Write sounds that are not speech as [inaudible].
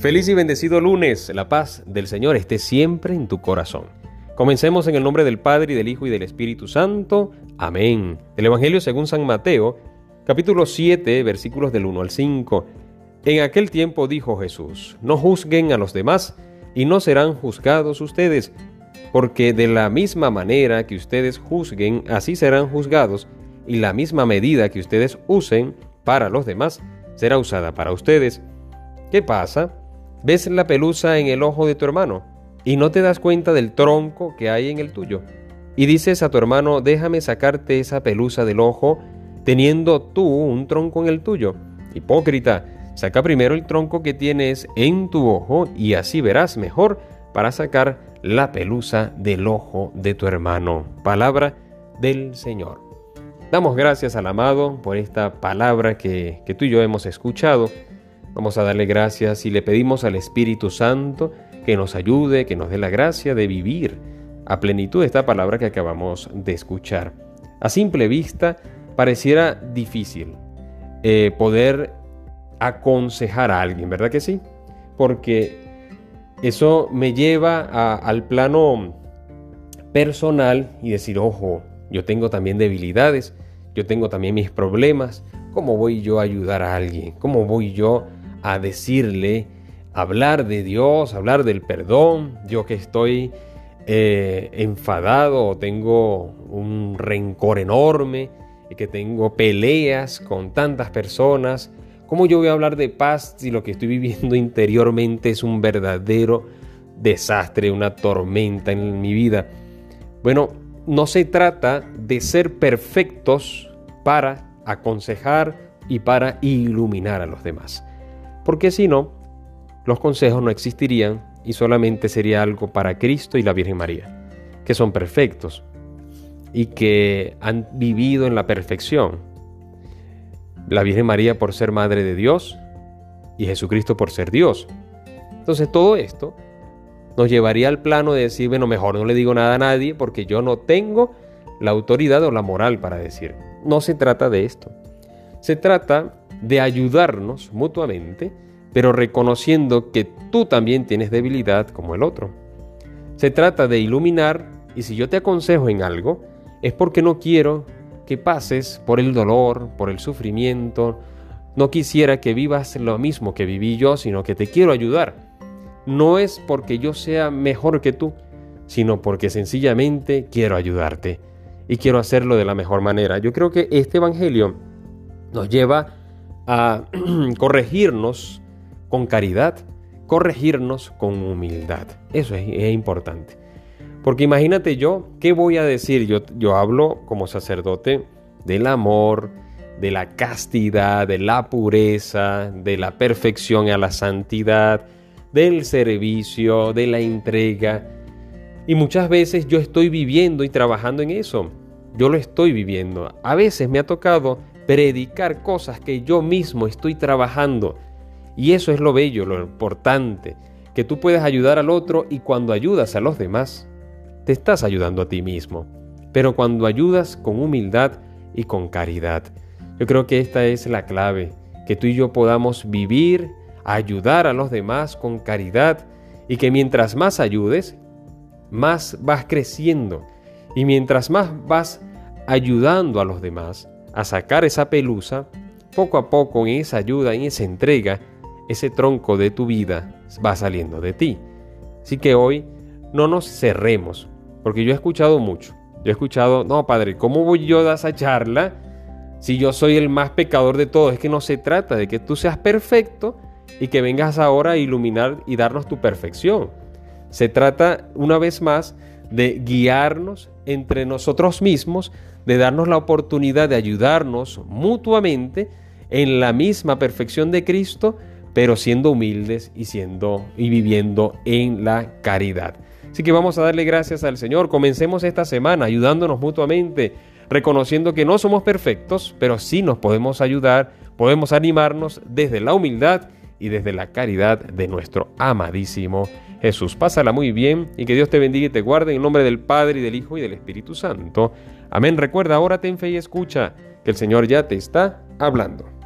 Feliz y bendecido lunes. La paz del Señor esté siempre en tu corazón. Comencemos en el nombre del Padre y del Hijo y del Espíritu Santo. Amén. El Evangelio según San Mateo, capítulo 7, versículos del 1 al 5. En aquel tiempo dijo Jesús, no juzguen a los demás y no serán juzgados ustedes, porque de la misma manera que ustedes juzguen, así serán juzgados, y la misma medida que ustedes usen para los demás será usada para ustedes. ¿Qué pasa? Ves la pelusa en el ojo de tu hermano y no te das cuenta del tronco que hay en el tuyo. Y dices a tu hermano, déjame sacarte esa pelusa del ojo, teniendo tú un tronco en el tuyo. Hipócrita, saca primero el tronco que tienes en tu ojo y así verás mejor para sacar la pelusa del ojo de tu hermano. Palabra del Señor. Damos gracias al amado por esta palabra que, que tú y yo hemos escuchado Vamos a darle gracias y le pedimos al Espíritu Santo que nos ayude, que nos dé la gracia de vivir a plenitud esta palabra que acabamos de escuchar. A simple vista pareciera difícil eh, poder aconsejar a alguien, ¿verdad que sí? Porque eso me lleva al plano personal y decir, ojo, yo tengo también debilidades, yo tengo también mis problemas, ¿cómo voy yo a ayudar a alguien? ¿Cómo voy yo a decirle, hablar de Dios, hablar del perdón, yo que estoy eh, enfadado o tengo un rencor enorme y que tengo peleas con tantas personas, ¿cómo yo voy a hablar de paz si lo que estoy viviendo [laughs] interiormente es un verdadero desastre, una tormenta en mi vida? Bueno, no se trata de ser perfectos para aconsejar y para iluminar a los demás porque si no, los consejos no existirían y solamente sería algo para Cristo y la Virgen María, que son perfectos y que han vivido en la perfección. La Virgen María por ser Madre de Dios y Jesucristo por ser Dios. Entonces todo esto nos llevaría al plano de decir, bueno, mejor no le digo nada a nadie porque yo no tengo la autoridad o la moral para decir. No se trata de esto. Se trata de ayudarnos mutuamente, pero reconociendo que tú también tienes debilidad como el otro. Se trata de iluminar y si yo te aconsejo en algo, es porque no quiero que pases por el dolor, por el sufrimiento, no quisiera que vivas lo mismo que viví yo, sino que te quiero ayudar. No es porque yo sea mejor que tú, sino porque sencillamente quiero ayudarte y quiero hacerlo de la mejor manera. Yo creo que este Evangelio nos lleva [clears throat] corregirnos con caridad, corregirnos con humildad. Eso es, importante. Porque imagínate yo, ¿qué voy a decir? Yo, yo hablo como sacerdote del amor, de la castidad, de la pureza, de la perfección a la santidad, del servicio, de la entrega. Y muchas veces yo estoy viviendo y trabajando en eso. Yo lo estoy viviendo. A veces me ha tocado predicar cosas que yo mismo estoy trabajando. Y eso es lo bello, lo importante, que tú puedes ayudar al otro y cuando ayudas a los demás, te estás ayudando a ti mismo. Pero cuando ayudas con humildad y con caridad. Yo creo que esta es la clave, que tú y yo podamos vivir, ayudar a los demás con caridad y que mientras más ayudes, más vas creciendo. Y mientras más vas ayudando a los demás, a sacar esa pelusa, poco a poco en esa ayuda, en esa entrega, ese tronco de tu vida va saliendo de ti. Así que hoy no nos cerremos, porque yo he escuchado mucho. Yo he escuchado, no, padre, ¿cómo voy yo a esa charla si yo soy el más pecador de todos? Es que no se trata de que tú seas perfecto y que vengas ahora a iluminar y darnos tu perfección. Se trata, una vez más, de guiarnos entre nosotros mismos, de darnos la oportunidad de ayudarnos mutuamente en la misma perfección de Cristo, pero siendo humildes y siendo y viviendo en la caridad. Así que vamos a darle gracias al Señor. Comencemos esta semana ayudándonos mutuamente, reconociendo que no somos perfectos, pero sí nos podemos ayudar, podemos animarnos desde la humildad y desde la caridad de nuestro amadísimo Jesús. Pásala muy bien y que Dios te bendiga y te guarde en nombre del Padre y del Hijo y del Espíritu Santo. Amén. Recuerda, ahora ten fe y escucha que el Señor ya te está hablando.